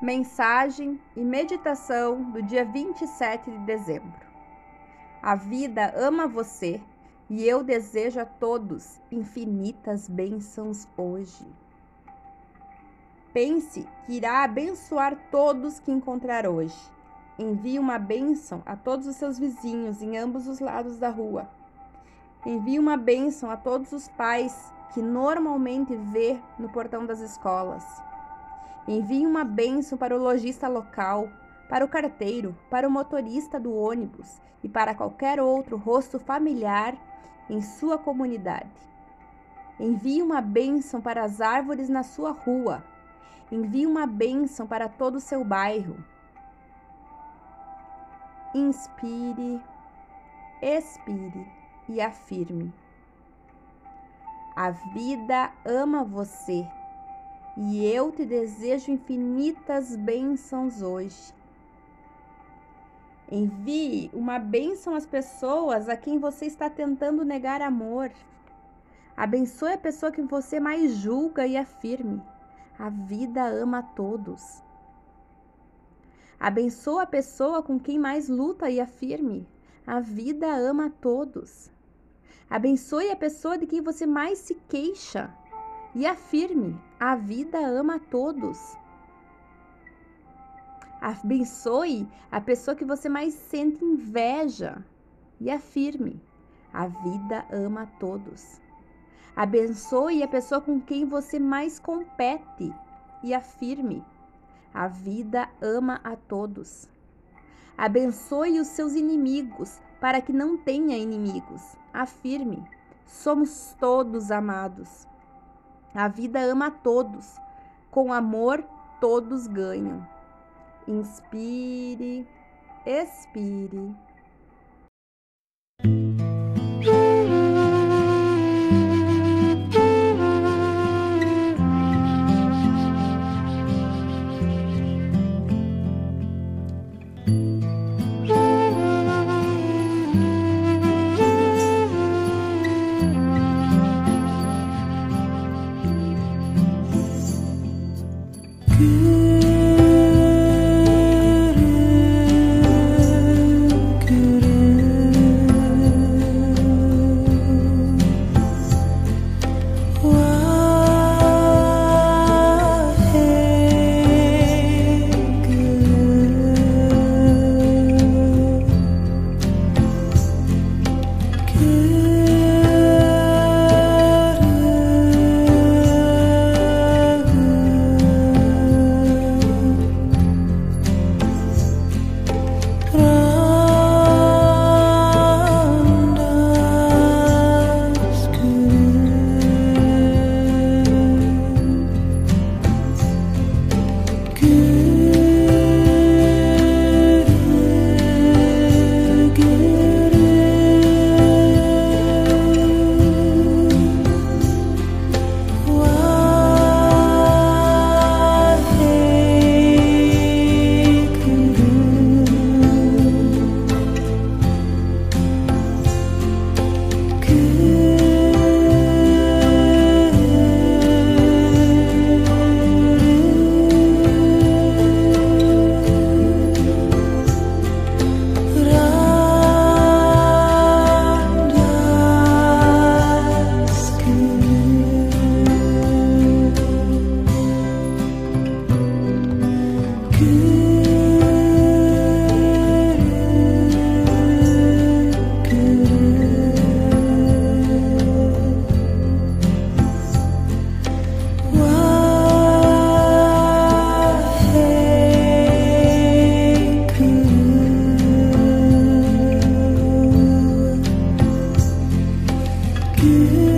Mensagem e meditação do dia 27 de dezembro. A vida ama você e eu desejo a todos infinitas bênçãos hoje. Pense que irá abençoar todos que encontrar hoje. Envie uma bênção a todos os seus vizinhos em ambos os lados da rua. Envie uma bênção a todos os pais que normalmente vê no portão das escolas Envie uma bênção para o lojista local, para o carteiro, para o motorista do ônibus e para qualquer outro rosto familiar em sua comunidade. Envie uma bênção para as árvores na sua rua. Envie uma bênção para todo o seu bairro. Inspire, expire e afirme. A vida ama você e eu te desejo infinitas bênçãos hoje. Envie uma bênção às pessoas a quem você está tentando negar amor. Abençoe a pessoa que você mais julga e afirme: a vida ama a todos. Abençoe a pessoa com quem mais luta e afirme: a vida ama a todos. Abençoe a pessoa de quem você mais se queixa e afirme: a vida ama a todos. Abençoe a pessoa que você mais sente inveja e afirme: a vida ama a todos. Abençoe a pessoa com quem você mais compete e afirme: a vida ama a todos. Abençoe os seus inimigos para que não tenha inimigos. Afirme: somos todos amados. A vida ama todos. Com amor, todos ganham. Inspire, expire. 别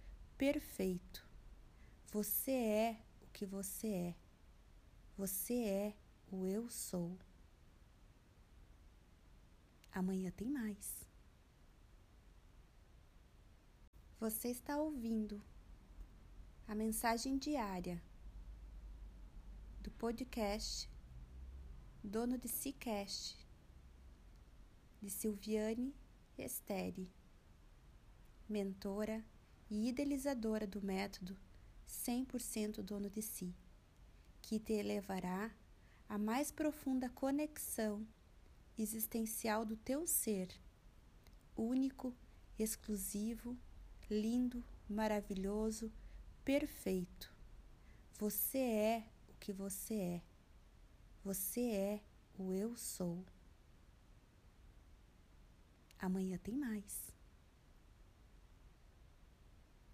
perfeito. Você é o que você é. Você é o eu sou. Amanhã tem mais. Você está ouvindo a mensagem diária do podcast Dono de Sicast de Silviane Esteri, mentora e idealizadora do método 100% dono de si, que te levará à mais profunda conexão existencial do teu ser, único, exclusivo, lindo, maravilhoso, perfeito. Você é o que você é. Você é o eu sou. Amanhã tem mais.